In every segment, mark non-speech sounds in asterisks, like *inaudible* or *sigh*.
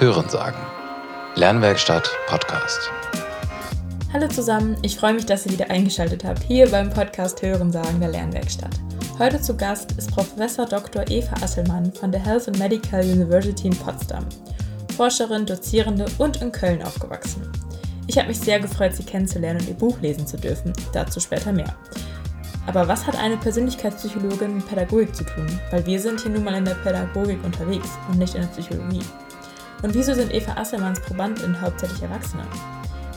Hörensagen. Lernwerkstatt Podcast. Hallo zusammen, ich freue mich, dass ihr wieder eingeschaltet habt hier beim Podcast Hörensagen der Lernwerkstatt. Heute zu Gast ist Professor Dr. Eva Asselmann von der Health and Medical University in Potsdam. Forscherin, Dozierende und in Köln aufgewachsen. Ich habe mich sehr gefreut, sie kennenzulernen und ihr Buch lesen zu dürfen. Dazu später mehr. Aber was hat eine Persönlichkeitspsychologin mit Pädagogik zu tun? Weil wir sind hier nun mal in der Pädagogik unterwegs und nicht in der Psychologie. Und wieso sind Eva Asselmanns Probandin hauptsächlich Erwachsene?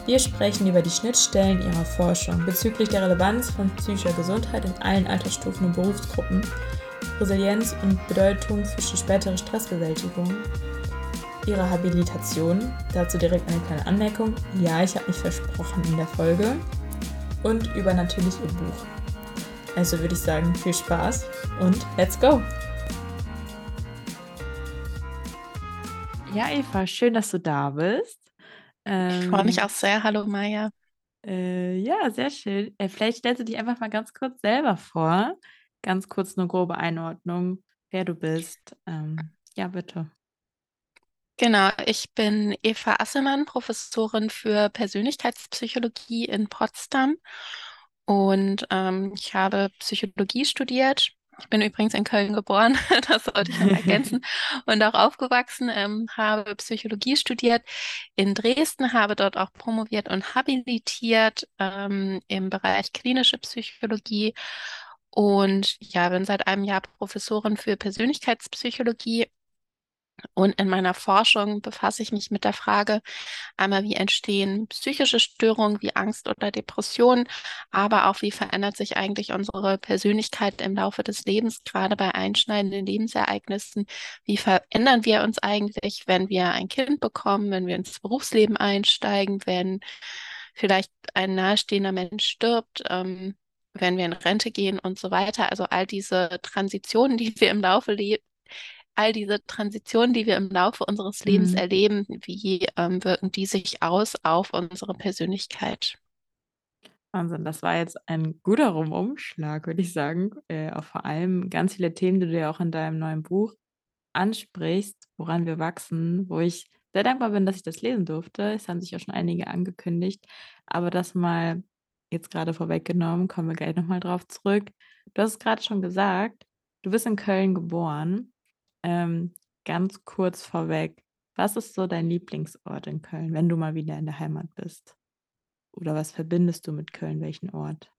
Wir sprechen über die Schnittstellen ihrer Forschung bezüglich der Relevanz von psychischer Gesundheit in allen Altersstufen und Berufsgruppen, Resilienz und Bedeutung für die spätere Stressbewältigung, ihre Habilitation, dazu direkt eine kleine Anmerkung, ja, ich habe mich versprochen in der Folge, und über natürlich ihr Buch. Also würde ich sagen, viel Spaß und let's go! Ja, Eva, schön, dass du da bist. Ich freue mich Ähm, auch sehr. Hallo Maja. äh, ja, sehr schön. Äh, vielleicht stellst du dich einfach mal ganz kurz selber vor. Ganz kurz eine grobe Einordnung, wer du bist. Ähm, ja, bitte. Genau, ich bin Eva Asselmann, Professorin für Persönlichkeitspsychologie in Potsdam und ähm, ich habe Psychologie studiert. Ich bin übrigens in Köln geboren, *laughs* das sollte ich noch *laughs* ergänzen, und auch aufgewachsen, ähm, habe Psychologie studiert in Dresden, habe dort auch promoviert und habilitiert ähm, im Bereich klinische Psychologie. Und ja, bin seit einem Jahr Professorin für Persönlichkeitspsychologie Und in meiner Forschung befasse ich mich mit der Frage, einmal wie entstehen psychische Störungen wie Angst oder Depression, aber auch wie verändert sich eigentlich unsere Persönlichkeit im Laufe des Lebens, gerade bei einschneidenden Lebensereignissen. Wie verändern wir uns eigentlich, wenn wir ein Kind bekommen, wenn wir ins Berufsleben einsteigen, wenn vielleicht ein nahestehender Mensch stirbt, ähm, wenn wir in Rente gehen und so weiter. Also all diese Transitionen, die wir im Laufe le all diese Transitionen, die wir im Laufe unseres Lebens Mhm. erleben, wie ähm, wirken die sich aus auf unsere Persönlichkeit? Wahnsinn, das war jetzt ein guter Rundumschlag, würde ich sagen. Äh, auch vor allem ganz viele Themen, die du ja auch in deinem neuen Buch ansprichst, woran wir wachsen, wo ich sehr dankbar bin, dass ich das lesen durfte. Es haben sich ja schon einige angekündigt, aber das mal jetzt gerade vorweggenommen, kommen wir gleich nochmal drauf zurück. Du hast es gerade schon gesagt, du bist in Köln geboren. Ähm, ganz kurz vorweg, was ist so dein Lieblingsort in Köln, wenn du mal wieder in der Heimat bist? Oder was verbindest du mit Köln? Welchen Ort?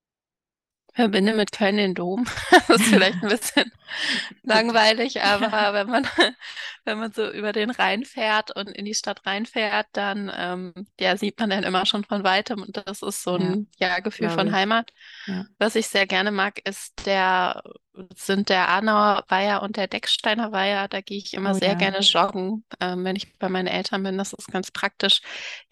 Verbinde mit Köln den Dom. *laughs* Das ist vielleicht ein bisschen *laughs* langweilig, aber *laughs* wenn man, wenn man so über den Rhein fährt und in die Stadt reinfährt, dann ähm, ja, sieht man dann immer schon von weitem und das ist so Ja, ein ja, Gefühl glaube von ich. Heimat. Ja. Was ich sehr gerne mag, ist der, sind der Ahnauer Weiher und der Decksteiner Weiher. Da gehe ich immer Oh sehr ja. gerne joggen, ähm, wenn ich bei meinen Eltern bin. Das ist ganz praktisch.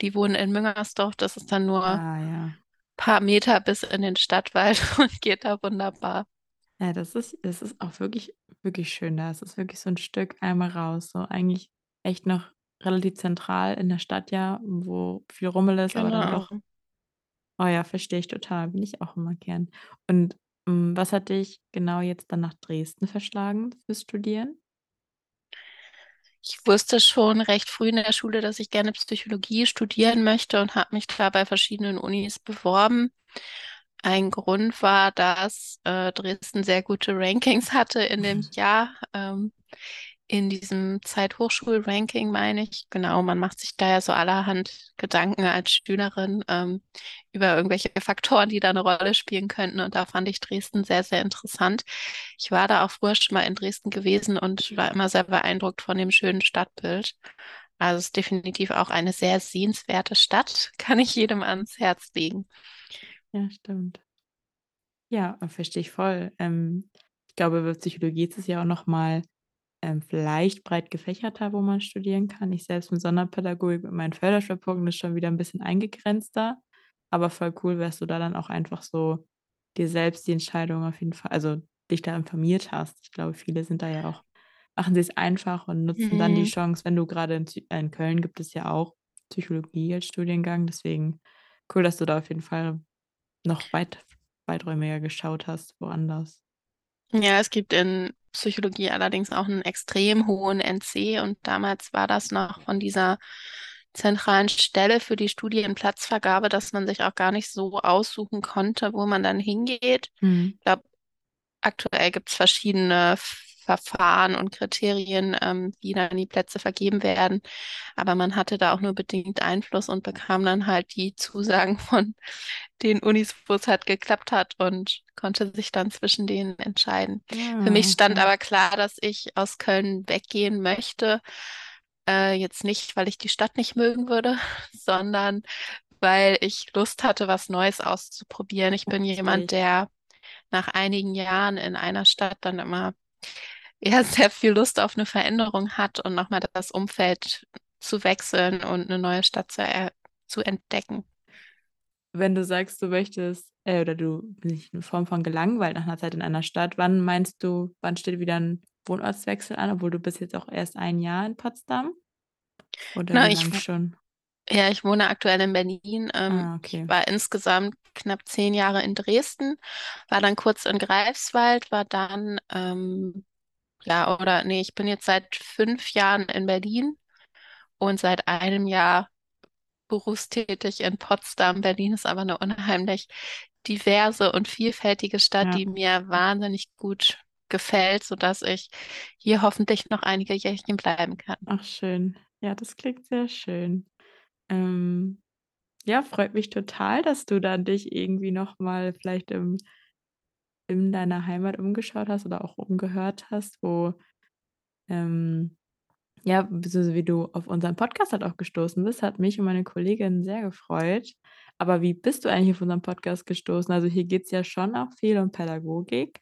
Die wohnen in Müngersdorf. Das ist dann nur Ah ja. Paar Meter bis in den Stadtwald *laughs* und geht da wunderbar. Ja, das ist, das ist auch wirklich, wirklich schön da. Es ist wirklich so ein Stück einmal raus. So eigentlich echt noch relativ zentral in der Stadt ja, wo viel Rummel ist, aber dann Genau. doch, oh ja, verstehe ich total. Bin ich auch immer gern. Und mm, was hat dich genau jetzt dann nach Dresden verschlagen fürs Studieren? Ich wusste schon recht früh in der Schule, dass ich gerne Psychologie studieren möchte und habe mich da bei verschiedenen Unis beworben. Ein Grund war, dass äh, Dresden sehr gute Rankings hatte in dem Jahr. Ähm, in diesem Zeithochschul-Ranking meine ich. Genau, man macht sich da ja so allerhand Gedanken als Schülerin ähm, über irgendwelche Faktoren, die da eine Rolle spielen könnten. Und da fand ich Dresden sehr, sehr interessant. Ich war da auch früher schon mal in Dresden gewesen und war immer sehr beeindruckt von dem schönen Stadtbild. Also es ist definitiv auch eine sehr sehenswerte Stadt, *laughs* kann ich jedem ans Herz legen. Ja, stimmt. Ja, verstehe ich voll. Ähm, ich glaube, bei Psychologie ist es ja auch noch mal ähm, vielleicht breit gefächerter, wo man studieren kann. Ich selbst mit Sonderpädagogik mit meinen Förderschwerpunkten ist schon wieder ein bisschen eingegrenzter, aber voll cool, wärst du da dann auch einfach so dir selbst die Entscheidung auf jeden Fall, also dich da informiert hast. Ich glaube, viele sind da ja auch, machen sie es einfach und nutzen dann die Mhm. Chance, wenn du gerade in, äh, in Köln gibt es ja auch Psychologie als Studiengang, deswegen cool, dass du da auf jeden Fall noch weit weiträumiger geschaut hast, woanders. Ja, es gibt in Psychologie allerdings auch einen extrem hohen NC und damals war das noch von dieser zentralen Stelle für die Studienplatzvergabe, dass man sich auch gar nicht so aussuchen konnte, wo man dann hingeht. Mhm. Ich glaube, aktuell gibt es verschiedene Verfahren und Kriterien, ähm, wie dann die Plätze vergeben werden. Aber man hatte da auch nur bedingt Einfluss und bekam dann halt die Zusagen von den Unis, wo es halt geklappt hat und konnte sich dann zwischen denen entscheiden. Ja, Für mich stand aber klar, dass ich aus Köln weggehen möchte. Äh, jetzt nicht, weil ich die Stadt nicht mögen würde, *laughs* sondern weil ich Lust hatte, was Neues auszuprobieren. Ich bin jemand, der nach einigen Jahren in einer Stadt dann immer eher *laughs* sehr viel Lust auf eine Veränderung hat und nochmal das Umfeld zu wechseln und eine neue Stadt zu, er zu entdecken. Wenn du sagst, du möchtest, äh, oder du bist in Form von gelangweilt nach einer Zeit in einer Stadt, wann meinst du, wann steht wieder ein Wohnortswechsel an, obwohl du bist jetzt auch erst ein Jahr in Potsdam? Oder Na, ich, schon? ja, ich wohne aktuell in Berlin. Ähm, Ah, ich okay. war insgesamt knapp zehn Jahre in Dresden, war dann kurz in Greifswald, war dann, ähm, ja, oder nee, ich bin jetzt seit fünf Jahren in Berlin und seit einem Jahr berufstätig in Potsdam. Berlin ist aber eine unheimlich diverse und vielfältige Stadt, Ja. die mir wahnsinnig gut gefällt, sodass ich hier hoffentlich noch einige Jährchen bleiben kann. Ach, schön. Ja, das klingt sehr schön. Ähm, ja, freut mich total, dass du dann dich irgendwie noch mal vielleicht im in deiner Heimat umgeschaut hast oder auch umgehört hast, wo, ähm ja, wie du auf unseren Podcast halt auch gestoßen bist, hat mich und meine Kollegin sehr gefreut. Aber wie bist du eigentlich auf unseren Podcast gestoßen? Also, hier geht's ja schon auch viel um Pädagogik.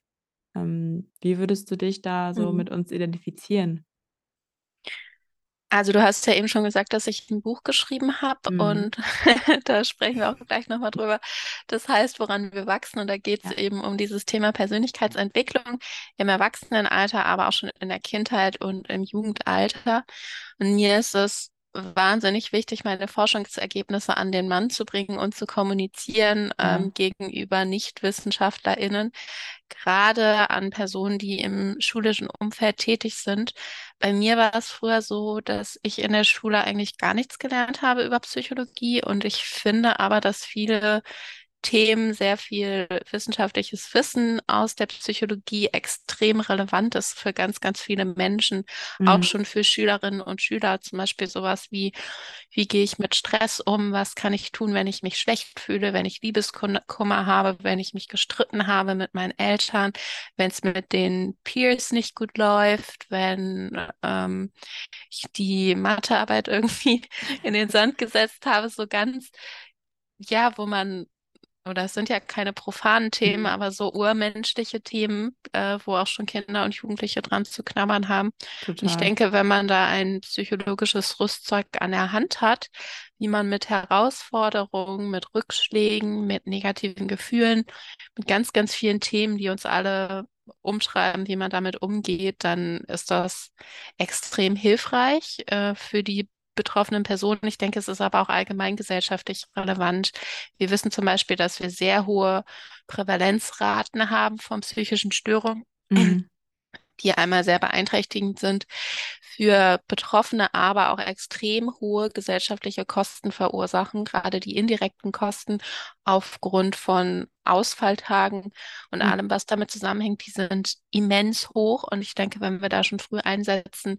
Ähm, wie würdest du dich da so Mhm. mit uns identifizieren? Also du hast ja eben schon gesagt, dass ich ein Buch geschrieben habe Mhm. und *laughs* da sprechen wir auch gleich nochmal drüber. Das heißt, woran wir wachsen und da geht es Ja. eben um dieses Thema Persönlichkeitsentwicklung im Erwachsenenalter, aber auch schon in der Kindheit und im Jugendalter. Und mir ist es wahnsinnig wichtig, meine Forschungsergebnisse an den Mann zu bringen und zu kommunizieren Ja. ähm, gegenüber NichtwissenschaftlerInnen, gerade an Personen, die im schulischen Umfeld tätig sind. Bei mir war es früher so, dass ich in der Schule eigentlich gar nichts gelernt habe über Psychologie und ich finde aber, dass viele Themen, sehr viel wissenschaftliches Wissen aus der Psychologie extrem relevant ist für ganz, ganz viele Menschen, auch Mhm. schon für Schülerinnen und Schüler. Zum Beispiel sowas wie, wie gehe ich mit Stress um? Was kann ich tun, wenn ich mich schlecht fühle, wenn ich Liebeskummer habe, wenn ich mich gestritten habe mit meinen Eltern, wenn es mit den Peers nicht gut läuft, wenn ähm, ich die Mathearbeit *laughs* irgendwie in den Sand gesetzt habe, so ganz, ja, wo man oder es sind ja keine profanen Themen, Mhm. aber so urmenschliche Themen, äh, wo auch schon Kinder und Jugendliche dran zu knabbern haben. Und ich denke, wenn man da ein psychologisches Rüstzeug an der Hand hat, wie man mit Herausforderungen, mit Rückschlägen, mit negativen Gefühlen, mit ganz, ganz vielen Themen, die uns alle umschreiben, wie man damit umgeht, dann ist das extrem hilfreich, äh, für die betroffenen Personen. Ich denke, es ist aber auch allgemein gesellschaftlich relevant. Wir wissen zum Beispiel, dass wir sehr hohe Prävalenzraten haben von psychischen Störungen, Mhm. die einmal sehr beeinträchtigend sind für Betroffene, aber auch extrem hohe gesellschaftliche Kosten verursachen, gerade die indirekten Kosten aufgrund von Ausfalltagen und Mhm. allem, was damit zusammenhängt, die sind immens hoch. Und ich denke, wenn wir da schon früh einsetzen,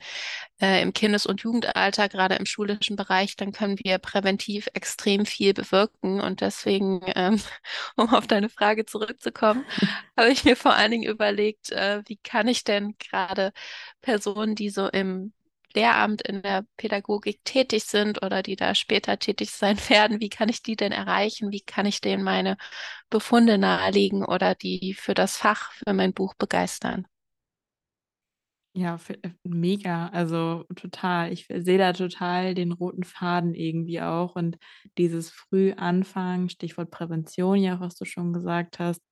äh, im Kindes- und Jugendalter, gerade im schulischen Bereich, dann können wir präventiv extrem viel bewirken. Und deswegen, ähm, *laughs* um auf deine Frage zurückzukommen, *laughs* habe ich mir vor allen Dingen überlegt, äh, wie kann ich denn gerade Personen, die so im Lehramt in der Pädagogik tätig sind oder die da später tätig sein *laughs* werden, wie kann ich die denn erreichen? Wie kann ich denen meine Befunde nahelegen oder die für das Fach, für mein Buch begeistern? Ja, äh, mega, also total. Ich sehe da total den roten Faden irgendwie auch und dieses früh anfangen, Stichwort Prävention ja, was du schon gesagt hast.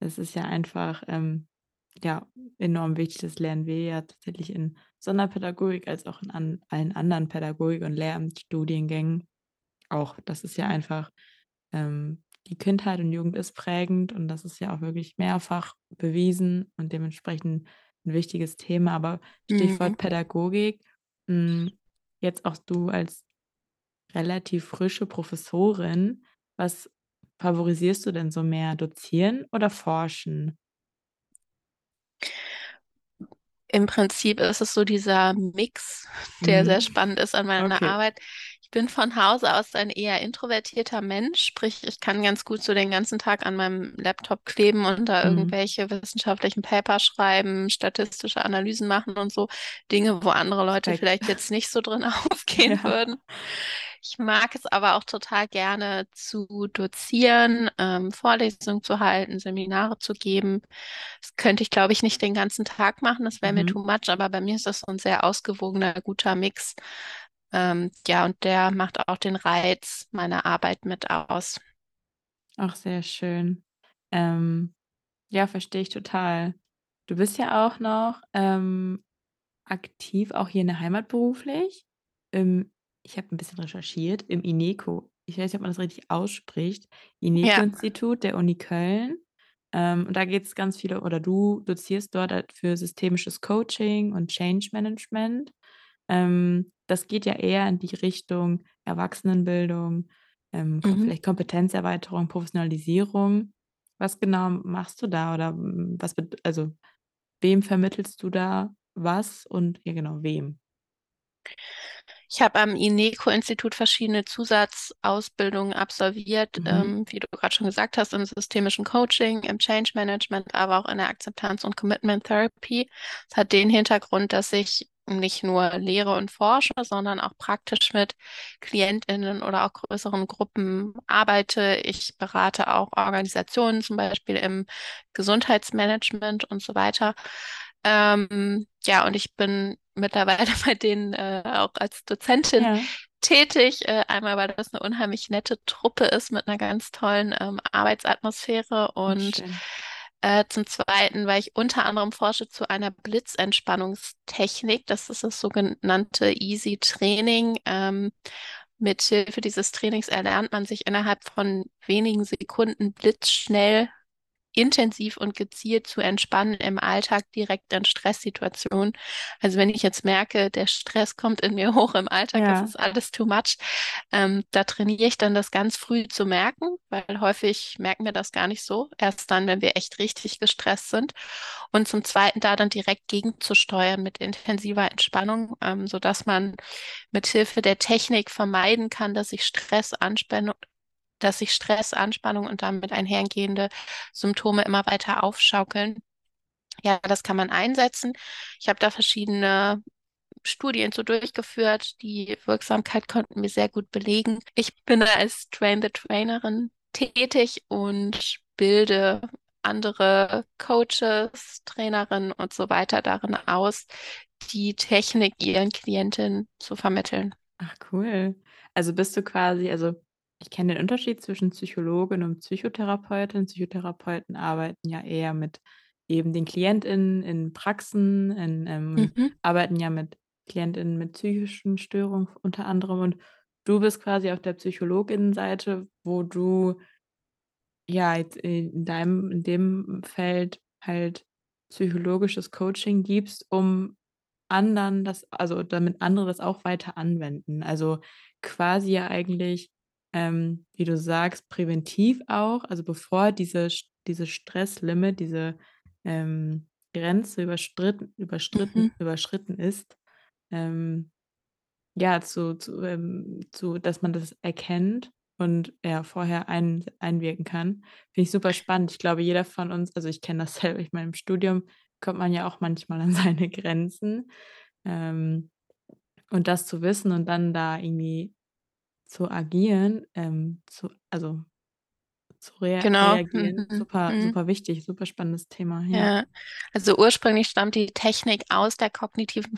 Es ist ja einfach, ähm, ja, enorm wichtig. Das lernen wir ja tatsächlich in Sonderpädagogik als auch in an allen anderen Pädagogik und Lehramtsstudiengängen auch. Das ist ja Mhm. einfach, ähm die Kindheit und Jugend ist prägend und das ist ja auch wirklich mehrfach bewiesen und dementsprechend ein wichtiges Thema. Aber Stichwort Mhm. Pädagogik, mh, jetzt auch du als relativ frische Professorin, was favorisierst du denn so mehr, dozieren oder forschen? Im Prinzip ist es so dieser Mix, der sehr Mhm. spannend ist an meiner Okay. Arbeit. Ich bin von Hause aus ein eher introvertierter Mensch, sprich, ich kann ganz gut so den ganzen Tag an meinem Laptop kleben und da Mhm. irgendwelche wissenschaftlichen Paper schreiben, statistische Analysen machen und so Dinge, wo andere Leute vielleicht jetzt nicht so drin *laughs* *laughs* aufgehen Ja. würden. Ich mag es aber auch total gerne zu dozieren, ähm, Vorlesungen zu halten, Seminare zu geben. Das könnte ich, glaube ich, nicht den ganzen Tag machen, das wäre mir Mhm. too much, aber bei mir ist das so ein sehr ausgewogener, guter Mix. Ähm, ja, und der macht auch den Reiz meiner Arbeit mit aus. Ach, sehr schön. Ähm, ja, verstehe ich total. Du bist ja auch noch ähm, aktiv, auch hier in der Heimat beruflich. Im, ich habe ein bisschen recherchiert, im INECO. Ich weiß nicht, ob man das richtig ausspricht. Ja, INECO-Institut der Uni Köln. Ähm, und da geht es ganz viele, oder du dozierst dort halt für systemisches Coaching und Change Management. Ähm, das geht ja eher in die Richtung Erwachsenenbildung, ähm, mhm. vielleicht Kompetenzerweiterung, Professionalisierung. Was genau machst du da oder, hm, was also, wem vermittelst du da was und ja genau, wem? Ich habe am INECO-Institut verschiedene Zusatzausbildungen absolviert, Mhm. ähm, wie du gerade schon gesagt hast, im systemischen Coaching, im Change Management, aber auch in der Akzeptanz- und Commitment Therapy. Es hat den Hintergrund, dass ich nicht nur lehre und forsche, sondern auch praktisch mit KlientInnen oder auch größeren Gruppen arbeite. Ich berate auch Organisationen, zum Beispiel im Gesundheitsmanagement und so weiter. Ähm, ja, und ich bin mittlerweile *laughs* bei denen äh, auch als Dozentin Ja. tätig. Äh, einmal, weil das eine unheimlich nette Truppe ist mit einer ganz tollen ähm, Arbeitsatmosphäre und schön. Äh, zum Zweiten, weil ich unter anderem forsche zu einer Blitzentspannungstechnik. Das ist das sogenannte Easy Training. Ähm, Mithilfe dieses Trainings erlernt man sich innerhalb von wenigen Sekunden blitzschnell intensiv und gezielt zu entspannen im Alltag direkt in Stresssituationen. Also wenn ich jetzt merke, der Stress kommt in mir *laughs* hoch im Alltag, das Ja. ist alles too much, ähm, da trainiere ich dann das ganz früh zu merken, weil häufig merken wir das gar nicht so. Erst dann, wenn wir echt richtig gestresst sind. Und zum Zweiten da dann direkt gegenzusteuern mit intensiver Entspannung, ähm, sodass man mit Hilfe der Technik vermeiden kann, dass sich Stress, Anspannung, dass sich Stress, Anspannung und damit einhergehende Symptome immer weiter aufschaukeln. Ja, das kann man einsetzen. Ich habe da verschiedene Studien so durchgeführt. Die Wirksamkeit konnten wir sehr gut belegen. Ich bin da als Train-the-Trainerin tätig und bilde andere Coaches, Trainerinnen und so weiter darin aus, die Technik ihren Klientinnen zu vermitteln. Ach cool. Also bist du quasi also, ich kenne den Unterschied zwischen Psychologin und Psychotherapeutin. Psychotherapeuten arbeiten ja eher mit eben den KlientInnen in Praxen, in, ähm Mhm. arbeiten ja mit KlientInnen mit psychischen Störungen unter anderem. Und du bist quasi auf der Psychologinnenseite, wo du ja, jetzt in deinem in dem Feld halt psychologisches Coaching gibst, um anderen das also, damit andere das auch weiter anwenden. Also, quasi ja eigentlich, ähm, wie du sagst, präventiv auch, also, bevor diese diese Stresslimit, diese, ähm, Grenze überstritten überstritten Mhm. überschritten ist, ähm ja, zu zu, ähm zu dass man das erkennt und, ja, vorher ein einwirken kann. Finde ich super spannend. Ich glaube, jeder von uns also, ich kenne das *laughs* selber, ich meine, im Studium kommt man ja auch manchmal an *laughs* seine Grenzen. Ähm, und das zu wissen und dann da irgendwie zu agieren, ähm, zu also, zu rea Genau. reagieren, Mhm. super, Mhm. super wichtig, super spannendes Thema, ja. Ja, also ursprünglich stammt die Technik aus der kognitiven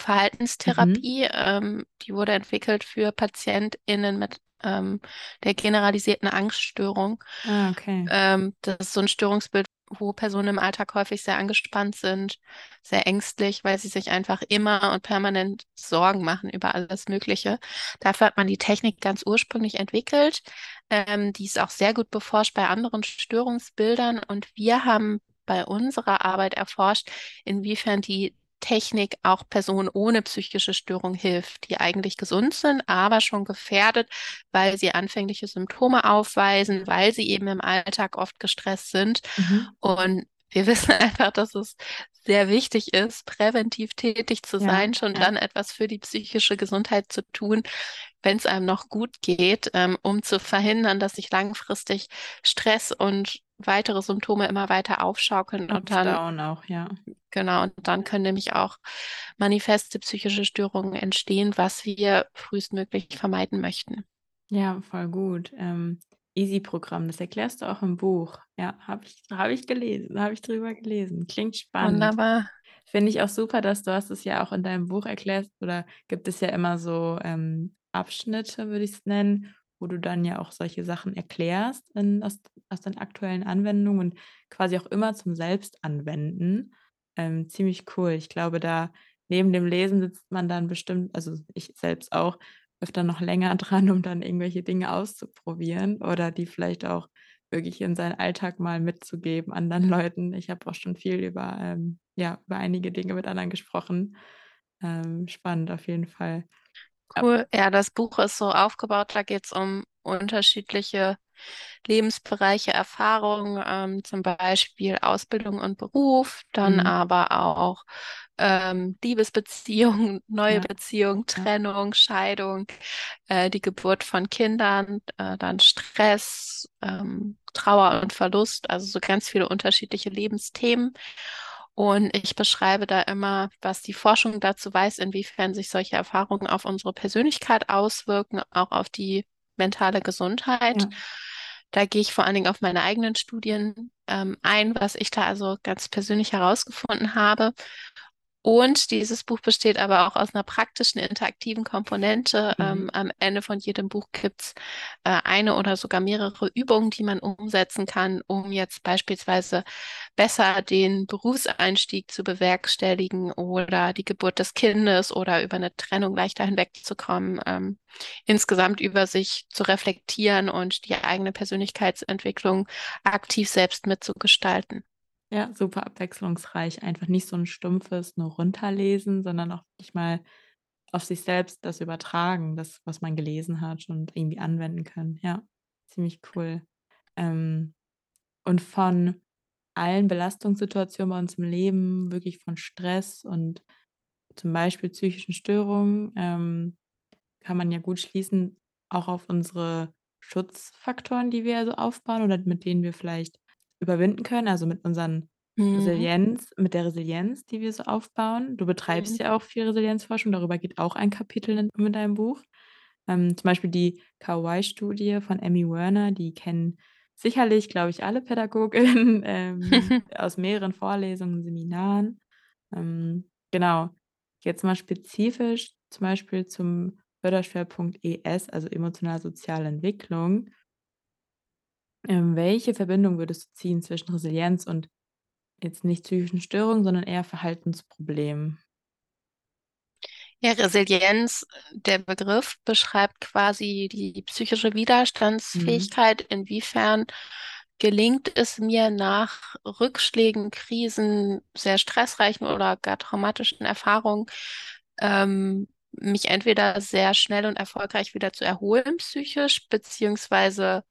Mhm. Verhaltenstherapie. Ähm, die wurde entwickelt für PatientInnen mit ähm, der generalisierten Angststörung. Ah, okay. Ähm, das ist so ein Störungsbild, wo Personen im Alltag häufig sehr angespannt sind, sehr ängstlich, weil sie sich einfach immer und permanent Sorgen machen über alles Mögliche. Dafür hat man die Technik ganz ursprünglich entwickelt. Ähm, die ist auch sehr gut beforscht bei anderen Störungsbildern und wir haben bei unserer Arbeit erforscht, inwiefern die Technik auch Personen ohne psychische Störung hilft, die eigentlich gesund sind, aber schon gefährdet, weil sie anfängliche Symptome aufweisen, weil sie eben im Alltag oft gestresst sind. Mhm. Und wir *laughs* wissen einfach, dass es sehr wichtig ist, präventiv tätig zu sein, ja, schon ja. dann etwas für die psychische Gesundheit zu tun, wenn es einem noch gut geht, ähm, um zu verhindern, dass sich langfristig Stress und weitere Symptome immer weiter aufschaukeln und dann auch, ja. Genau, und dann können nämlich auch manifeste psychische Störungen entstehen, was wir frühestmöglich vermeiden möchten. Ja, voll gut. Ähm, Easy-Programm, das erklärst du auch im Buch. Ja, habe ich, hab ich gelesen, habe ich drüber gelesen. Klingt spannend. Wunderbar. Finde ich auch super, dass du hast es ja auch in deinem Buch erklärst oder gibt es ja immer so ähm, Abschnitte, würde ich es nennen, wo du dann ja auch solche Sachen erklärst in, aus, aus den aktuellen Anwendungen und quasi auch immer zum Selbstanwenden. Ähm, ziemlich cool. Ich glaube, da neben dem Lesen sitzt man dann bestimmt, also ich selbst auch, öfter noch länger *laughs* dran, um dann irgendwelche Dinge auszuprobieren oder die vielleicht auch wirklich in seinen Alltag mal mitzugeben anderen *laughs* Leuten. Ich habe auch schon viel über, ähm, ja, über einige Dinge mit anderen gesprochen. Ähm, spannend auf jeden Fall. Cool. Ja, das Buch ist so aufgebaut, da geht es um unterschiedliche Lebensbereiche, Erfahrungen, ähm, zum Beispiel Ausbildung und Beruf, dann mhm. aber auch ähm, Liebesbeziehungen, *laughs* neue ja. Beziehungen, Trennung, Scheidung, äh, die Geburt von Kindern, äh, dann Stress, ähm, Trauer und Verlust, also so ganz viele unterschiedliche Lebensthemen. Und ich beschreibe da immer, was die Forschung dazu weiß, inwiefern sich solche Erfahrungen auf unsere Persönlichkeit auswirken, auch auf die mentale Gesundheit. Ja. Da gehe ich vor allen Dingen auf meine eigenen Studien ähm, ein, was ich da also ganz persönlich herausgefunden habe. Und dieses Buch besteht aber auch aus einer praktischen, interaktiven Komponente. Mhm. Ähm, am Ende von jedem Buch gibt es äh, eine oder sogar mehrere Übungen, die man umsetzen kann, um jetzt beispielsweise besser den Berufseinstieg zu bewerkstelligen oder die Geburt des Kindes oder über eine Trennung leichter hinwegzukommen, ähm, insgesamt über sich zu reflektieren und die eigene Persönlichkeitsentwicklung aktiv selbst mitzugestalten. Ja, super abwechslungsreich. Einfach nicht so ein stumpfes nur runterlesen, sondern auch wirklich mal auf sich selbst das übertragen, das, was man gelesen hat und irgendwie anwenden können. Ja, ziemlich cool. Ähm, und von allen Belastungssituationen bei uns im Leben, wirklich von Stress und zum Beispiel psychischen Störungen, ähm, kann man ja gut schließen, auch auf unsere Schutzfaktoren, die wir so aufbauen oder mit denen wir vielleicht überwinden können, also mit unseren Mhm. Resilienz mit der Resilienz, die wir so aufbauen. Du betreibst Mhm. ja auch viel Resilienzforschung, darüber geht auch ein Kapitel in in deinem Buch. Ähm, zum Beispiel die KY-Studie von Emmy Werner, die kennen sicherlich, glaube ich, alle Pädagoginnen, *laughs* ähm, *laughs* aus mehreren Vorlesungen, Seminaren. Ähm, genau. Jetzt mal spezifisch zum Beispiel zum Förderschwerpunkt ES, also emotional-soziale Entwicklung. Ähm, welche Verbindung würdest du ziehen zwischen Resilienz und jetzt nicht psychischen Störungen, sondern eher Verhaltensproblemen? Ja, Resilienz, der Begriff beschreibt quasi die psychische Mhm. Widerstandsfähigkeit. Inwiefern gelingt es mir nach Rückschlägen, Krisen, sehr stressreichen oder gar traumatischen Erfahrungen, ähm, mich entweder sehr schnell und erfolgreich wieder zu erholen psychisch, beziehungsweise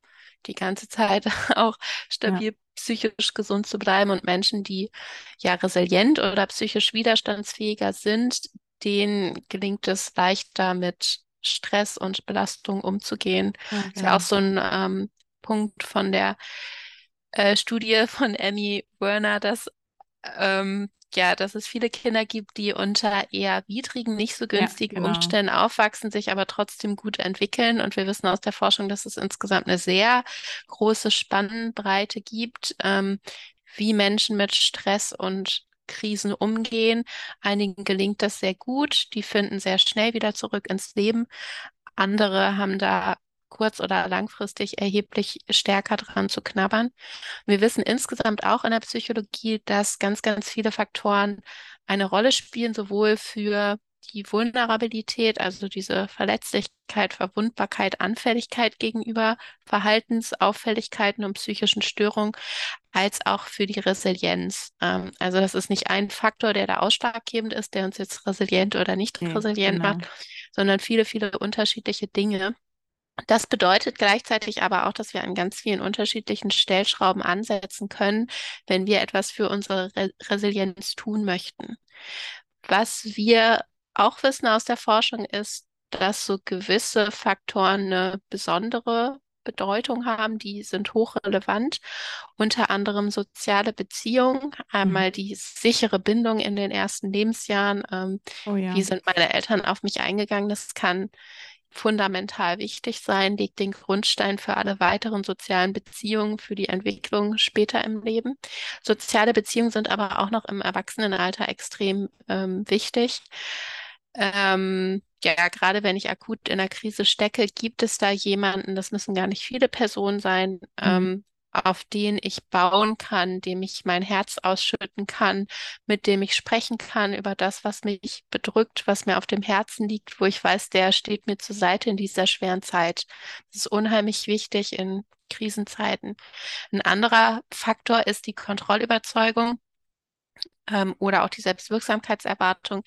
die ganze Zeit *laughs* auch stabil ja. psychisch gesund zu bleiben und Menschen, die ja resilient oder psychisch widerstandsfähiger sind, denen gelingt es leichter mit Stress und Belastung umzugehen. Ja, ist ja auch genau. so ein ähm, Punkt von der äh, Studie von Emmy Werner, dass ähm, ja, dass es viele Kinder gibt, die unter eher widrigen, nicht so günstigen ja, genau. Umständen aufwachsen, sich aber trotzdem gut entwickeln. Und wir wissen aus der Forschung, dass es insgesamt eine sehr große Spannbreite gibt, ähm, wie Menschen mit Stress und Krisen umgehen. Einigen gelingt das sehr gut, die finden sehr schnell wieder zurück ins Leben. Andere haben da kurz- oder langfristig erheblich stärker dran zu knabbern. Wir wissen insgesamt auch in der Psychologie, dass ganz, ganz viele Faktoren eine Rolle spielen, sowohl für die Vulnerabilität, also diese Verletzlichkeit, Verwundbarkeit, Anfälligkeit gegenüber Verhaltensauffälligkeiten und psychischen Störungen, als auch für die Resilienz. Ähm, also das ist nicht ein Faktor, der da ausschlaggebend ist, der uns jetzt resilient oder nicht Nee, resilient genau. macht, sondern viele, viele unterschiedliche Dinge. Das bedeutet gleichzeitig aber auch, dass wir an ganz vielen unterschiedlichen Stellschrauben ansetzen können, wenn wir etwas für unsere Re Resilienz tun möchten. Was wir auch wissen aus der Forschung ist, dass so gewisse Faktoren eine besondere Bedeutung haben, die sind hochrelevant, unter anderem soziale Beziehungen, einmal Mhm. die sichere Bindung in den ersten Lebensjahren. Ähm, Oh ja, wie sind meine Eltern auf mich eingegangen? Das kann fundamental wichtig sein, legt den Grundstein für alle weiteren sozialen Beziehungen, für die Entwicklung später im Leben. Soziale Beziehungen sind aber auch noch im Erwachsenenalter extrem ähm, wichtig. Ähm, ja, gerade wenn ich akut in einer Krise stecke, gibt es da jemanden, das müssen gar nicht viele Personen sein, Mhm. ähm, auf den ich bauen kann, dem ich mein Herz ausschütten kann, mit dem ich sprechen kann über das, was mich bedrückt, was mir auf dem Herzen liegt, wo ich weiß, der steht mir zur Seite in dieser schweren Zeit. Das ist unheimlich wichtig in Krisenzeiten. Ein anderer Faktor ist die Kontrollüberzeugung ähm, oder auch die Selbstwirksamkeitserwartung.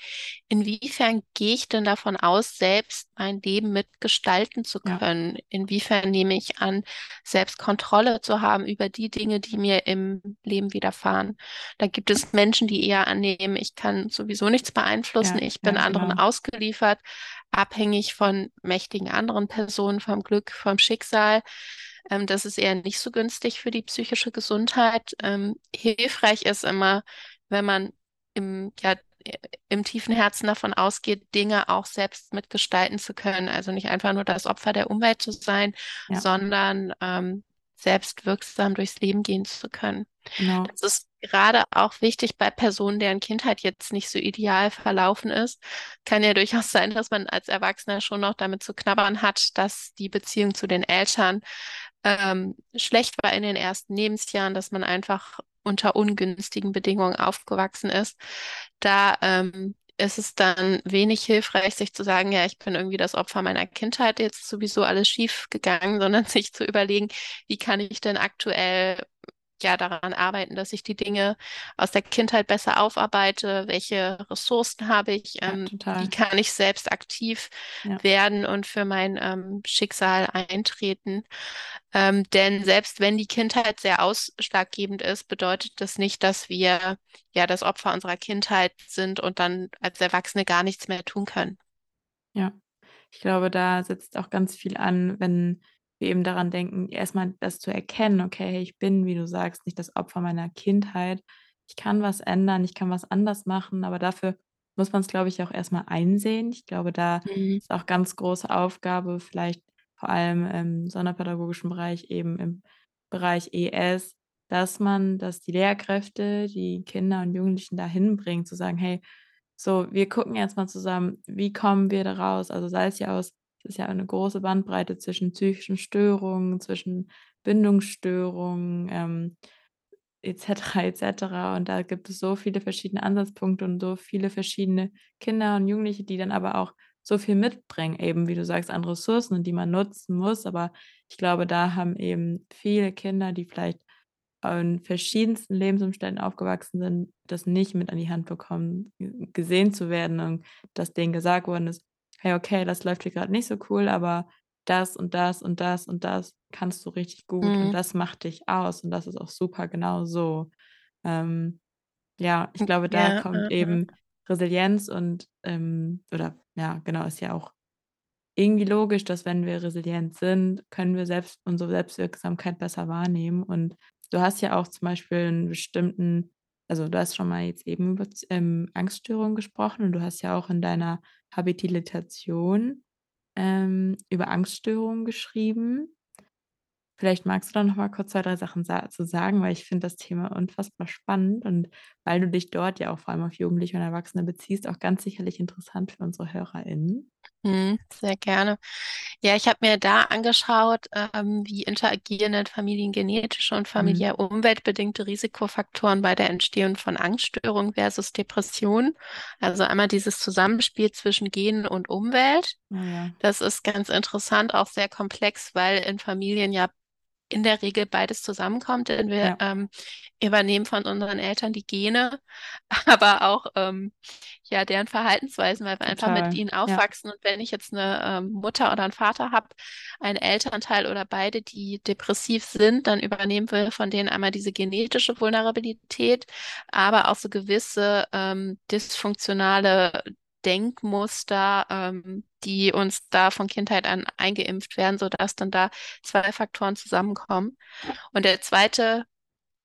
Inwiefern gehe ich denn davon aus, selbst mein Leben mitgestalten zu ja, können? Inwiefern nehme ich an, selbst Kontrolle zu haben über die Dinge, die mir im Leben widerfahren? Da gibt es Menschen, die eher annehmen, ich kann sowieso nichts beeinflussen, ja, ich bin ja, anderen genau. ausgeliefert, abhängig von mächtigen anderen Personen, vom Glück, vom Schicksal. Ähm, das ist eher nicht so günstig für die psychische Gesundheit. Ähm, hilfreich ist immer, wenn man im, ja, im tiefen Herzen davon ausgeht, Dinge auch selbst mitgestalten zu können. Also nicht einfach nur das Opfer der Umwelt zu sein, Ja, sondern ähm, selbst wirksam durchs Leben gehen zu können. genau. Das ist gerade auch wichtig bei Personen, deren Kindheit jetzt nicht so ideal verlaufen ist. Kann ja durchaus sein, dass man als Erwachsener schon noch damit zu knabbern hat, dass die Beziehung zu den Eltern ähm, schlecht war in den ersten Lebensjahren, dass man einfach unter ungünstigen Bedingungen aufgewachsen ist. Da ähm, ist es dann wenig hilfreich, sich zu sagen, ja, ich bin irgendwie das Opfer meiner Kindheit, jetzt sowieso alles schief gegangen, sondern *laughs* sich zu überlegen, wie kann ich denn aktuell ja daran arbeiten, dass ich die Dinge aus der Kindheit besser aufarbeite, welche Ressourcen habe ich, Ja, ähm, wie total. kann ich selbst aktiv Ja, werden und für mein ähm, Schicksal eintreten. Ähm, denn selbst wenn die Kindheit sehr ausschlaggebend ist, bedeutet das nicht, dass wir ja das Opfer unserer Kindheit sind und dann als Erwachsene gar nichts mehr tun können. ja. Ich glaube, da setzt auch ganz viel an, wenn wir eben daran denken, erstmal das zu erkennen, okay, hey, ich bin, wie du sagst, nicht das Opfer meiner Kindheit. Ich kann was ändern, ich kann was anders machen, aber dafür muss man es, glaube ich, auch erstmal einsehen. Ich glaube, da Mhm. ist auch ganz große Aufgabe, vielleicht vor allem im sonderpädagogischen Bereich, eben im Bereich ES, dass man dass die Lehrkräfte die Kinder und Jugendlichen dahin bringen, zu sagen: „Hey, so, wir gucken jetzt mal zusammen, wie kommen wir da raus?“ Also, sei es ja aus es ist ja eine große Bandbreite zwischen psychischen Störungen, zwischen Bindungsstörungen, ähm, et cetera, et cetera. Und da gibt es so viele verschiedene Ansatzpunkte und so viele verschiedene Kinder und Jugendliche, die dann aber auch so viel mitbringen, eben wie du sagst, an Ressourcen die man nutzen muss. Aber ich glaube, da haben eben viele Kinder, die vielleicht in verschiedensten Lebensumständen aufgewachsen sind, das nicht mit an die Hand bekommen, gesehen zu werden und dass denen gesagt worden ist: „Hey, okay, das läuft hier grad nicht so cool, aber das und das und das und das kannst du richtig gut und Mhm. das macht dich aus und das ist auch super genau so.“ Ähm, ja, ich glaube, da Ja, kommt eben Resilienz und, ähm oder ja, genau, ist ja auch irgendwie logisch, dass wenn wir resilient sind, können wir selbst unsere Selbstwirksamkeit besser wahrnehmen. Und du hast ja auch zum Beispiel einen bestimmten also, du hast schon mal jetzt eben über ähm, Angststörungen gesprochen und du hast ja auch in deiner Habilitation, ähm, über Angststörungen geschrieben. Vielleicht magst du da noch mal kurz 2, 3 Sachen sa zu sagen, weil ich finde das Thema unfassbar spannend und weil du dich dort ja auch vor allem auf Jugendliche und Erwachsene beziehst, auch ganz sicherlich interessant für unsere HörerInnen. Hm, sehr gerne. Ja, ich habe mir da angeschaut, ähm, wie interagieren denn familiengenetische und Mhm. familiär umweltbedingte Risikofaktoren bei der Entstehung von Angststörungen versus Depressionen. Also einmal dieses Zusammenspiel zwischen Genen und Umwelt. Oh ja. Das ist ganz interessant, auch sehr komplex, weil in Familien ja in der Regel beides zusammenkommt, denn wir Ja, ähm, übernehmen von unseren Eltern die Gene, *laughs* aber auch ähm, ja deren Verhaltensweisen, weil wir einfach mit total. ihnen Ja, aufwachsen. Und wenn ich jetzt eine ähm, Mutter oder einen Vater habe, einen Elternteil oder beide, die depressiv sind, dann übernehmen wir von denen einmal diese genetische Vulnerabilität, aber auch so gewisse ähm, dysfunktionale Denkmuster, ähm, die uns da von Kindheit an eingeimpft werden, sodass dann da zwei Faktoren zusammenkommen. Und der zweite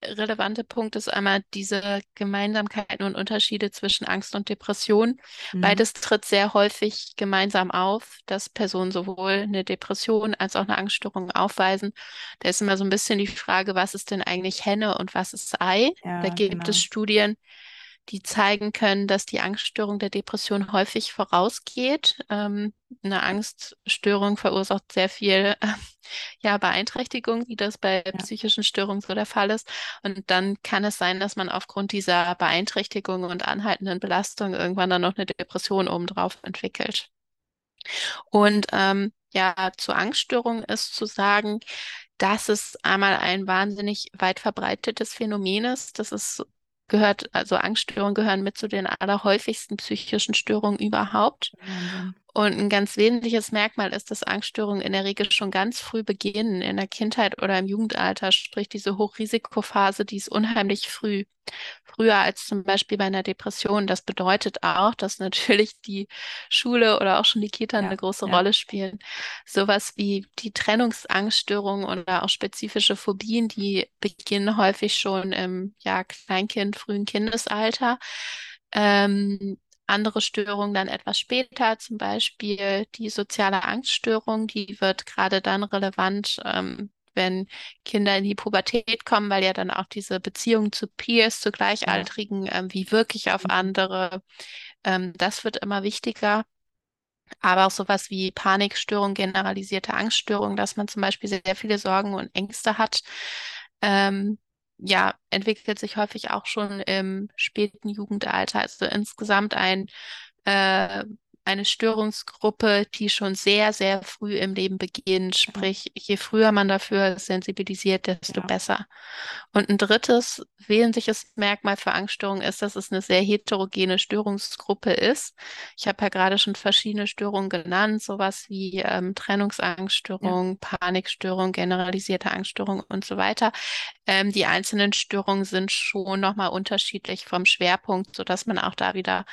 relevante Punkt ist einmal diese Gemeinsamkeiten und Unterschiede zwischen Angst und Depression. mhm. Beides tritt sehr häufig gemeinsam auf, dass Personen sowohl eine Depression als auch eine Angststörung aufweisen. Da ist immer so ein bisschen die Frage, was ist denn eigentlich Henne und was ist Ei? Da Ja, gibt es genau. Studien, die zeigen können, dass die Angststörung der Depression häufig vorausgeht. Ähm, eine Angststörung verursacht sehr viel äh, *laughs* ja, Beeinträchtigung, wie das bei Ja, psychischen Störungen so der Fall ist. Und dann kann es sein, dass man aufgrund dieser Beeinträchtigung und anhaltenden Belastung irgendwann dann noch eine Depression obendrauf entwickelt. Und ähm, ja, zur Angststörung ist zu sagen, dass es einmal ein wahnsinnig weit verbreitetes Phänomen ist. Das ist gehört, also Angststörungen gehören mit zu den allerhäufigsten psychischen Störungen überhaupt. Wahnsinn. Und ein ganz wesentliches Merkmal ist, dass Angststörungen in der Regel schon ganz früh beginnen, in der Kindheit oder im Jugendalter, sprich diese Hochrisikophase, die ist unheimlich früh früher als zum Beispiel bei einer Depression. Das bedeutet auch, dass *laughs* natürlich die Schule oder auch schon die Kita Ja, eine große ja, Rolle spielen. Sowas wie die Trennungsangststörung oder auch spezifische Phobien, die beginnen häufig schon im ja, Kleinkind, frühen Kindesalter. Ähm, andere Störungen dann etwas später, zum Beispiel die soziale Angststörung, die wird gerade dann relevant, ähm, wenn Kinder in die Pubertät kommen, weil ja dann auch diese Beziehung zu Peers, zu. Gleichaltrigen, ähm, wie wirklich auf Mhm. andere, ähm, das wird immer wichtiger. Aber auch sowas wie Panikstörung, generalisierte Angststörung, dass man zum Beispiel sehr viele Sorgen und Ängste hat, ähm, ja, entwickelt sich häufig auch schon im späten Jugendalter. Also insgesamt ein äh, eine Störungsgruppe, die schon sehr, sehr früh im Leben beginnt. Ja, Sprich, je früher man dafür sensibilisiert, desto ja, besser. Und ein drittes wesentliches Merkmal für Angststörungen ist, dass es eine sehr heterogene Störungsgruppe ist. Ich habe ja gerade schon verschiedene Störungen genannt, sowas wie ähm, ja, Trennungsangststörung, Panikstörung, generalisierte Angststörung und so weiter. Ähm, die einzelnen Störungen sind schon nochmal unterschiedlich vom Schwerpunkt, sodass man auch da wieder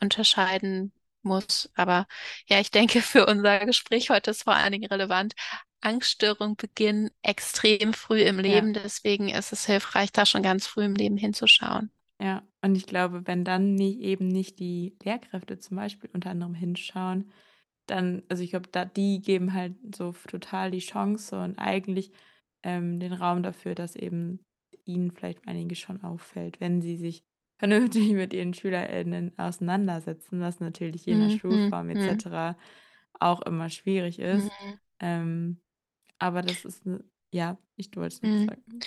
unterscheiden muss. Aber ja, ich denke, für unser Gespräch heute ist vor allen Dingen relevant. Angststörungen beginnen extrem früh im ja, Leben, deswegen ist es hilfreich, da schon ganz früh im Leben hinzuschauen. ja. Und ich glaube, wenn dann nicht, eben nicht die Lehrkräfte zum Beispiel unter anderem hinschauen, dann, also ich glaube, da, die geben halt so total die Chance und eigentlich ähm, den Raum dafür, dass eben ihnen vielleicht einiges schon auffällt, wenn sie sich vernünftig mit ihren SchülerInnen auseinandersetzen, was natürlich je nach Mhm, mhm, Schulform mhm, etc. auch immer schwierig ist. mhm, Ähm, aber das ist, ja, ich wollte es noch mhm. sagen.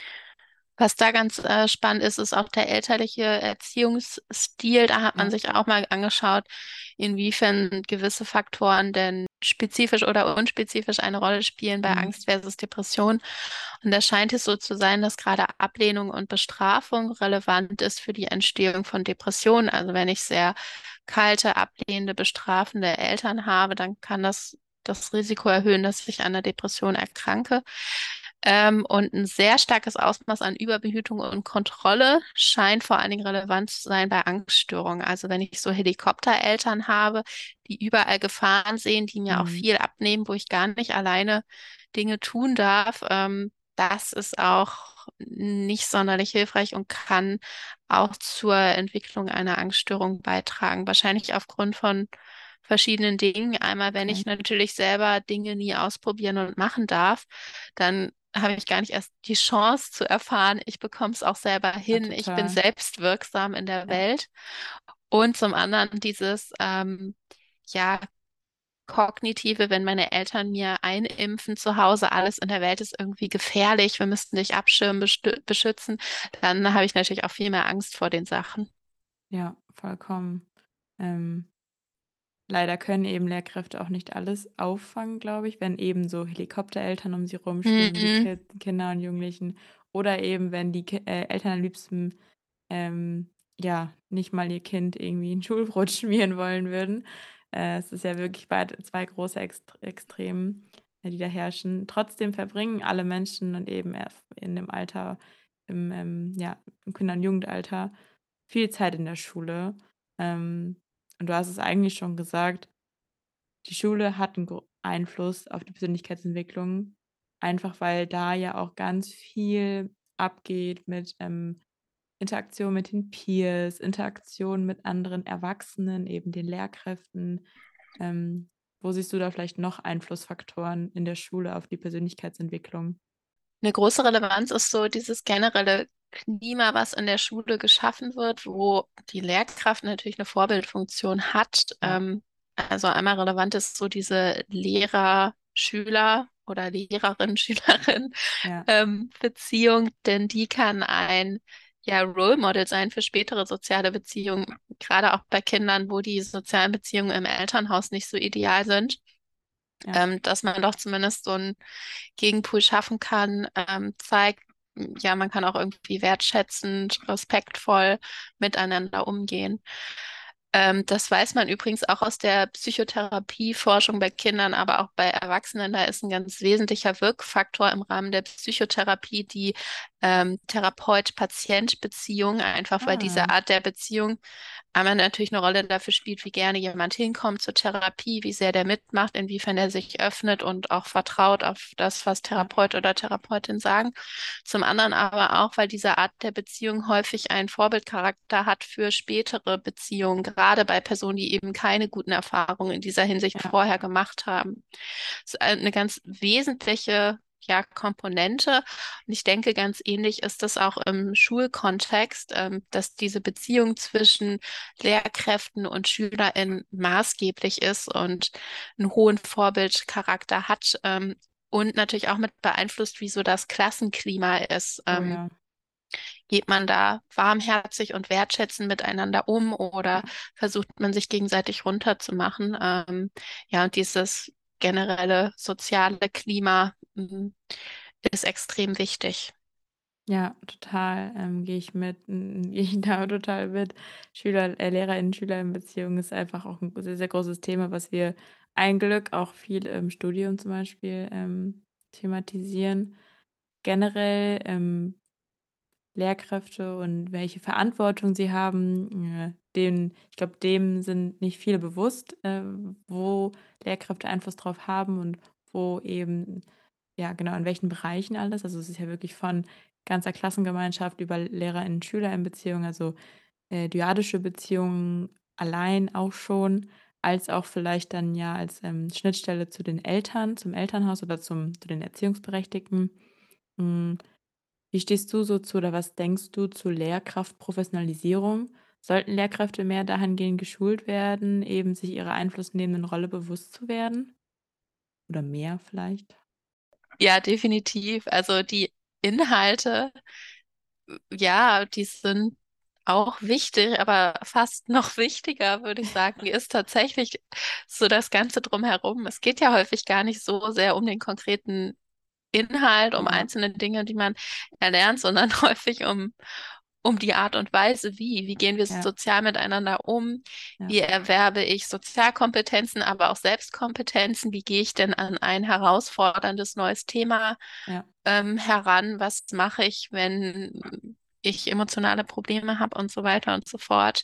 Was da ganz äh, spannend ist, ist auch der elterliche Erziehungsstil. Da hat man sich auch mal angeschaut, inwiefern gewisse Faktoren denn spezifisch oder unspezifisch eine Rolle spielen bei mhm. Angst versus Depression. Und da scheint es so zu sein, dass gerade Ablehnung und Bestrafung relevant ist für die Entstehung von Depressionen. Also wenn ich sehr kalte, ablehnende, bestrafende Eltern habe, dann kann das das Risiko erhöhen, dass ich an einer Depression erkranke. Ähm, und ein sehr starkes Ausmaß an Überbehütung und Kontrolle scheint vor allen Dingen relevant zu sein bei Angststörungen. Also wenn ich so Helikoptereltern habe, die überall Gefahren sehen, die mir auch Mhm. viel abnehmen, wo ich gar nicht alleine Dinge tun darf, ähm, das ist auch nicht sonderlich hilfreich und kann auch zur Entwicklung einer Angststörung beitragen. Wahrscheinlich aufgrund von verschiedenen Dingen. Einmal, wenn ich natürlich selber Dinge nie ausprobieren und machen darf, dann habe ich gar nicht erst die Chance zu erfahren, ich bekomme es auch selber Ja, hin, ich bin total. selbstwirksam in der Ja, Welt. Und zum anderen dieses, ähm, ja, kognitive, wenn meine Eltern mir einimpfen zu Hause, alles in der Welt ist irgendwie gefährlich, wir müssten dich abschirmen, beschützen, dann habe ich natürlich auch viel mehr Angst vor den Sachen. Ja, vollkommen. Ähm, leider können eben Lehrkräfte auch nicht alles auffangen, glaube ich, wenn eben so Helikoptereltern um sie rumschwimmen, die Mhm. Ki Kinder und Jugendlichen. Oder eben, wenn die Ki äh, Eltern am liebsten ähm, ja, nicht mal ihr Kind irgendwie 'n *laughs* Schulbrot schmieren wollen würden. Äh, es ist ja wirklich beid zwei große Ext Extremen, äh, die da herrschen. Trotzdem verbringen alle Menschen und eben erst in dem Alter im, ähm, ja, im Kinder und Jugendalter viel Zeit in der Schule. Ähm, und du hast es eigentlich schon gesagt, die Schule hat 'n gro Einfluss auf die Persönlichkeitsentwicklung, einfach weil da ja auch ganz viel abgeht mit, ähm, Interaktion mit den Peers, Interaktion mit anderen Erwachsenen, eben den Lehrkräften. Ähm, wo siehst du da vielleicht noch Einflussfaktoren in der Schule auf die Persönlichkeitsentwicklung? Eine große Relevanz ist so dieses generelle Klima, was in der Schule geschaffen wird, wo die Lehrkraft natürlich eine Vorbildfunktion hat. Ähm, also einmal relevant ist so diese Lehrer-Schüler oder Lehrerin-Schülerin Ja. *laughs* ähm, Beziehung, denn die kann ein ja, Role Model sein für spätere soziale Beziehungen, gerade auch bei Kindern, wo die sozialen Beziehungen im Elternhaus nicht so ideal sind Ja. ähm, dass man doch zumindest so einen Gegenpool schaffen kann, ähm, zeigt, ja, man kann auch irgendwie wertschätzend, respektvoll miteinander umgehen. Ähm, das weiß man übrigens auch aus der Psychotherapieforschung bei Kindern, aber auch bei Erwachsenen. Da ist ein ganz wesentlicher Wirkfaktor im Rahmen der Psychotherapie die ähm, Therapeut-Patient-Beziehung, einfach weil diese Ah. Art der Beziehung einmal natürlich eine Rolle dafür spielt, wie gerne jemand hinkommt zur Therapie, wie sehr der mitmacht, inwiefern er sich öffnet und auch vertraut auf das, was. Therapeut oder Therapeutin sagen. Zum anderen aber auch, weil diese Art der Beziehung häufig einen Vorbildcharakter hat für spätere Beziehungen, gerade bei Personen, die eben keine guten Erfahrungen in dieser Hinsicht Ja. vorher gemacht haben. Das ist eine ganz wesentliche ja, Komponente. Und ich denke, ganz ähnlich ist das auch im Schulkontext, ähm, dass diese Beziehung zwischen Lehrkräften und SchülerInnen maßgeblich ist und einen hohen Vorbildcharakter hat. Ähm, und natürlich auch mit beeinflusst, wie so das Klassenklima ist. Oh Ähm, ja. geht man da warmherzig und wertschätzend miteinander um oder versucht man sich gegenseitig runterzumachen? Ähm, ja, und dieses generelle soziale Klima mm, ist extrem wichtig. Ja, total, ähm, gehe ich mit hm, *laughs* gehe ich da total mit. Schüler äh, LehrerInnen-Schülerinnen-Beziehung ist einfach auch 'n sehr, sehr großes Thema, was wir ein Glück auch viel im Studium zum Beispiel, ähm, thematisieren. Generell, ähm, Lehrkräfte und welche Verantwortung sie haben, äh, den ich glaube, dem sind nicht viele bewusst, äh, wo Lehrkräfte Einfluss drauf haben und wo eben ja, genau, in welchen Bereichen alles. Also, es ist ja wirklich von ganzer Klassengemeinschaft über LehrerInnen-SchülerInnen-Beziehungen, also, äh, dyadische Beziehungen allein auch schon, als auch vielleicht dann ja als, ähm, Schnittstelle zu den Eltern, zum Elternhaus oder zum zu den Erziehungsberechtigten. Hm, wie stehst du so zu oder was denkst du zu Lehrkraftprofessionalisierung? Sollten Lehrkräfte mehr dahingehend geschult werden, eben sich ihrer einflussnehmenden Rolle bewusst zu werden? Oder mehr vielleicht? Ja, definitiv. Also die Inhalte, ja, die sind auch wichtig, aber fast noch *laughs* wichtiger, würde ich sagen, ist tatsächlich so das Ganze drumherum. Es geht ja häufig gar nicht so sehr um den konkreten Inhalt, um Ja. einzelne Dinge, die man erlernt, sondern *laughs* häufig um, um die Art und Weise, wie. Wie gehen wir Ja. sozial miteinander um? Ja. Wie erwerbe ich Sozialkompetenzen, aber auch Selbstkompetenzen? Wie gehe ich denn an ein herausforderndes neues Thema Ja. ähm, heran? Was mache ich, wenn ich emotionale Probleme habe und so weiter und so fort?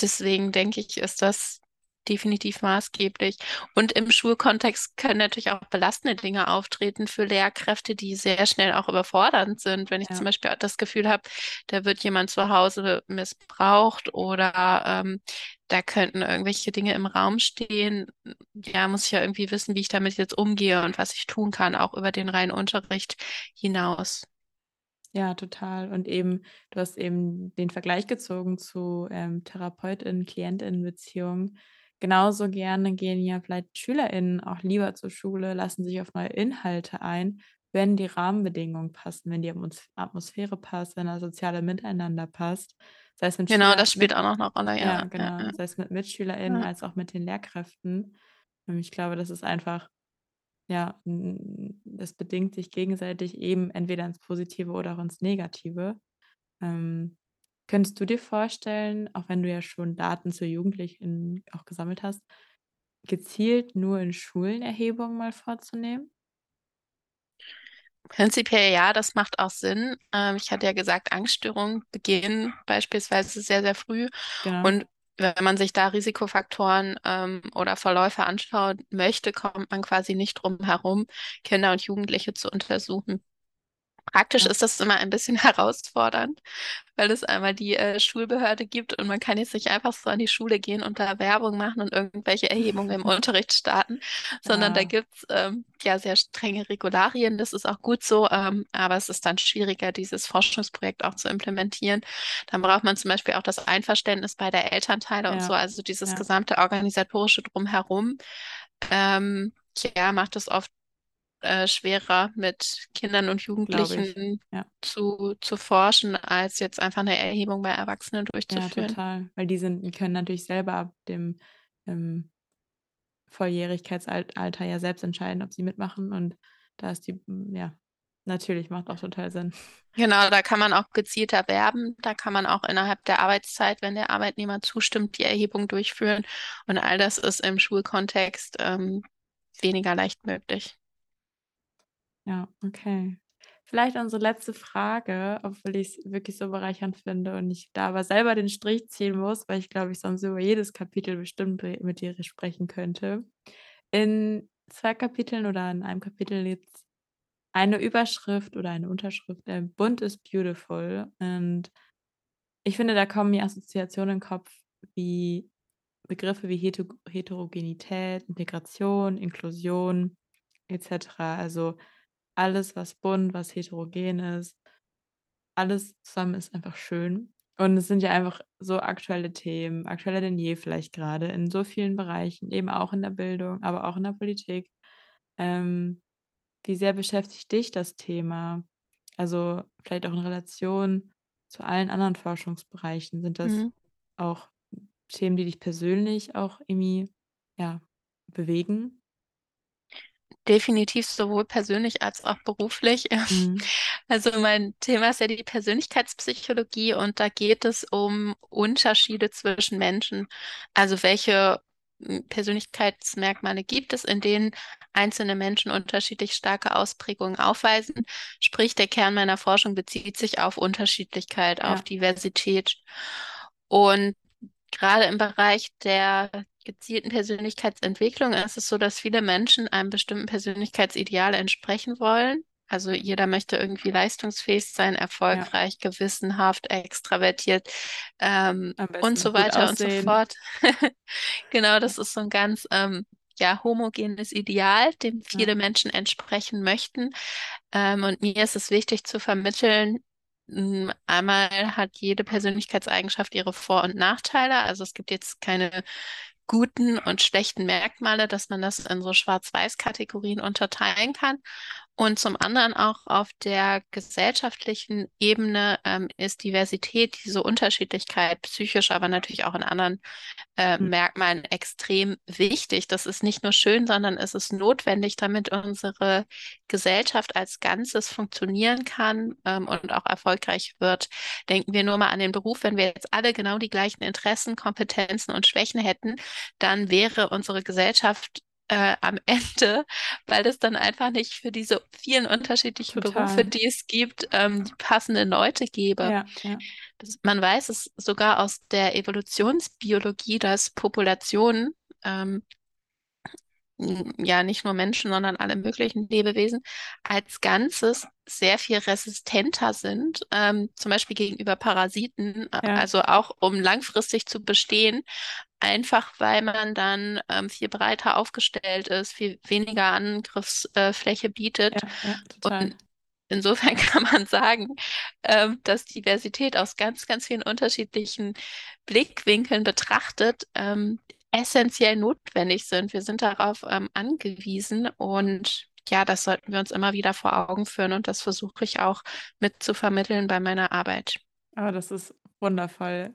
Deswegen denke ich, ist das definitiv maßgeblich. Und im Schulkontext können natürlich auch belastende Dinge auftreten für Lehrkräfte, die sehr schnell auch überfordernd sind. Wenn ich Ja. zum Beispiel das Gefühl habe, da wird jemand zu Hause missbraucht oder ähm, da könnten irgendwelche Dinge im Raum stehen, ja, muss ich ja irgendwie wissen, wie ich damit jetzt umgehe und was ich tun kann, auch über den reinen Unterricht hinaus. Ja, total. Und eben, du hast eben den Vergleich gezogen zu ähm, Therapeutin-Klientin-Beziehungen. Genauso gerne gehen ja vielleicht SchülerInnen auch lieber zur Schule, lassen sich auf neue Inhalte ein, wenn die Rahmenbedingungen passen, wenn die Atmosphäre passt, wenn das soziale Miteinander passt. Sei es mit genau, Schüler, das spielt mit, auch noch eine Rolle, ja. Ja, genau. Ja, ja. Sei es mit MitschülerInnen als auch mit den Lehrkräften. Und ich glaube, das ist einfach, ja, das bedingt sich gegenseitig eben entweder ins Positive oder auch ins Negative. Ähm, könntest du dir vorstellen, auch wenn du ja schon Daten zu Jugendlichen auch gesammelt hast, gezielt nur in Schulen Erhebungen mal vorzunehmen? Prinzipiell ja, das macht auch Sinn. Ähm, ich hatte ja gesagt, Angststörungen beginnen beispielsweise sehr, sehr früh. Genau. Und wenn man sich da Risikofaktoren ähm, oder Verläufe anschauen möchte, kommt man quasi nicht drum herum, Kinder und Jugendliche zu untersuchen. Praktisch ist das immer ein bisschen *laughs* herausfordernd, weil es einmal die äh, Schulbehörde gibt und man kann jetzt nicht einfach so an die Schule gehen und da Werbung machen und irgendwelche Erhebungen im *laughs* Unterricht starten, sondern ja. da gibt es ähm, ja sehr strenge Regularien. Das ist auch gut so, ähm, aber es ist dann schwieriger, dieses Forschungsprojekt auch zu implementieren. Dann braucht man zum Beispiel auch das Einverständnis bei der Elternteile ja. und so, also dieses ja. gesamte organisatorische Drumherum. Ähm, ja, macht es oft äh, schwerer, mit Kindern und Jugendlichen ja. zu, zu forschen, als jetzt einfach eine Erhebung bei Erwachsenen durchzuführen. Ja, total. Weil die sind, die können natürlich selber ab dem ähm, Volljährigkeitsalter ja selbst entscheiden, ob sie mitmachen. Und da ist die, ja, natürlich macht auch total Sinn. Genau, da kann man auch gezielt erwerben. Da kann man auch innerhalb der Arbeitszeit, wenn der Arbeitnehmer zustimmt, die Erhebung durchführen. Und all das ist im Schulkontext ähm, weniger leicht möglich. Ja, okay. Vielleicht unsere letzte Frage, obwohl ich es wirklich so bereichernd finde und ich da aber selber den Strich ziehen muss, weil ich glaube, ich sonst über jedes Kapitel bestimmt mit dir sprechen könnte. In zwei Kapiteln oder in einem Kapitel jetzt eine Überschrift oder eine Unterschrift, äh, bunt ist beautiful. Und ich finde, da kommen mir Assoziationen in den Kopf wie Begriffe wie Heterogenität, Integration, Inklusion etc. Also alles, was bunt, was heterogen ist, alles zusammen ist einfach schön. Und es sind ja einfach so aktuelle Themen, aktueller denn je vielleicht gerade in so vielen Bereichen, eben auch in der Bildung, aber auch in der Politik. Ähm, wie sehr beschäftigt dich das Thema? Also vielleicht auch in Relation zu allen anderen Forschungsbereichen. Sind das mhm. auch Themen, die dich persönlich auch irgendwie ja, bewegen? Definitiv sowohl persönlich als auch beruflich. Mhm. *laughs* Also mein Thema ist ja die Persönlichkeitspsychologie und da geht es um Unterschiede zwischen Menschen. Also welche hm, Persönlichkeitsmerkmale gibt es, in denen einzelne Menschen unterschiedlich starke Ausprägungen aufweisen. Sprich, der Kern meiner Forschung bezieht sich auf Unterschiedlichkeit, ja. auf Diversität. Und gerade im Bereich der gezielten Persönlichkeitsentwicklung ist es so, dass viele Menschen einem bestimmten Persönlichkeitsideal entsprechen wollen. Also jeder möchte irgendwie leistungsfähig sein, erfolgreich, ja. gewissenhaft, extravertiert ähm, und so weiter und so fort. *laughs* genau, das ist so ein ganz ähm, ja, homogenes Ideal, dem viele ja. Menschen entsprechen möchten. Ähm, und mir ist es wichtig zu vermitteln, hm, Einmal hat jede Persönlichkeitseigenschaft ihre Vor- und Nachteile. Also es gibt jetzt keine guten und schlechten Merkmale, dass man das in so Schwarz-Weiß-Kategorien unterteilen kann. Und zum anderen auch auf der gesellschaftlichen Ebene ähm, ist Diversität, diese Unterschiedlichkeit, psychisch, aber natürlich auch in anderen äh, mhm. Merkmalen extrem wichtig. Das ist nicht nur schön, sondern es ist notwendig, damit unsere Gesellschaft als Ganzes funktionieren kann ähm, und auch erfolgreich wird. Denken wir nur mal an den Beruf. Wenn wir jetzt alle genau die gleichen Interessen, Kompetenzen und Schwächen hätten, dann wäre unsere Gesellschaft äh, am Ende, weil es dann einfach nicht für diese vielen unterschiedlichen Total. Berufe, die es gibt, ähm, die passenden Leute gäbe. Ja, ja. Das, man weiß es sogar aus der Evolutionsbiologie, dass Populationen ähm, ja nicht nur Menschen, sondern alle möglichen Lebewesen als Ganzes sehr viel resistenter sind, ähm, zum Beispiel gegenüber Parasiten, ja. also auch um langfristig zu bestehen, einfach weil man dann ähm, viel breiter aufgestellt ist, viel weniger Angriffsfläche bietet. Ja, ja. Und insofern *laughs* kann man sagen, ähm, dass Diversität aus ganz, ganz vielen unterschiedlichen Blickwinkeln betrachtet ähm, essentiell notwendig sind. Wir sind darauf ähm, angewiesen und ja, das sollten wir uns immer wieder vor Augen führen und das versuche ich auch mit zu vermitteln bei meiner Arbeit. Aber das ist wundervoll.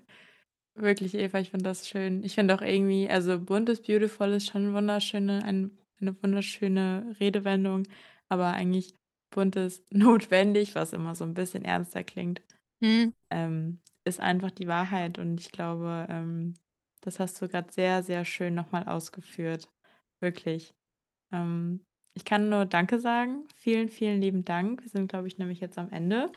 Wirklich, Eva, ich finde das schön. Ich finde auch irgendwie, also bunt ist beautiful ist schon wunderschöne, ein, eine wunderschöne Redewendung, aber eigentlich bunt ist *laughs* notwendig, was immer so ein bisschen ernster klingt, Hm, ähm, ist einfach die Wahrheit. Und ich glaube, ähm, das hast du gerade sehr, sehr schön nochmal ausgeführt. Wirklich. Ähm, ich kann nur Danke sagen. Vielen, vielen lieben Dank. Wir sind, glaube ich, nämlich jetzt am Ende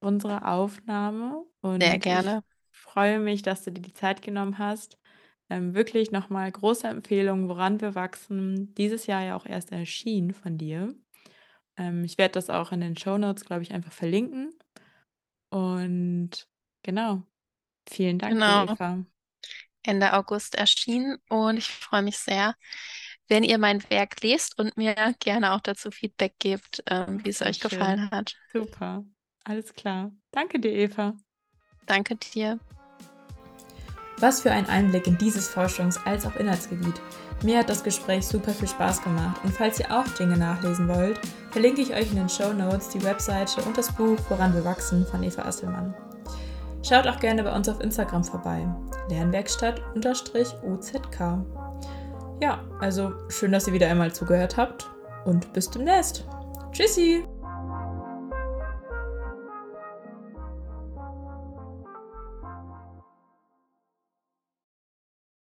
unserer Aufnahme sehr und ich gerne. Freue mich, dass du dir die Zeit genommen hast. Ähm, wirklich nochmal große Empfehlung, woran wir wachsen. Dieses Jahr ja auch erst erschienen von dir. Ähm, ich werde das auch in den Show Notes, glaube ich, einfach verlinken. Und genau, vielen Dank Genau. Eva. Ende August erschienen und ich freue mich sehr, wenn ihr mein Werk lest und mir gerne auch dazu Feedback gebt, ähm, wie es euch schön. gefallen hat. Super. Alles klar. Danke dir, Eva. Danke dir. Was für ein Einblick in dieses Forschungs- als auch Inhaltsgebiet. Mir hat das Gespräch super viel Spaß gemacht und falls ihr auch Dinge nachlesen wollt, verlinke ich euch in den Show Notes die Webseite und das Buch Woran wir wachsen von Eva Asselmann. Schaut auch gerne bei uns auf Instagram vorbei. Lernwerkstatt-OZK. Ja, also schön, dass ihr wieder einmal zugehört habt und bis demnächst. Tschüssi!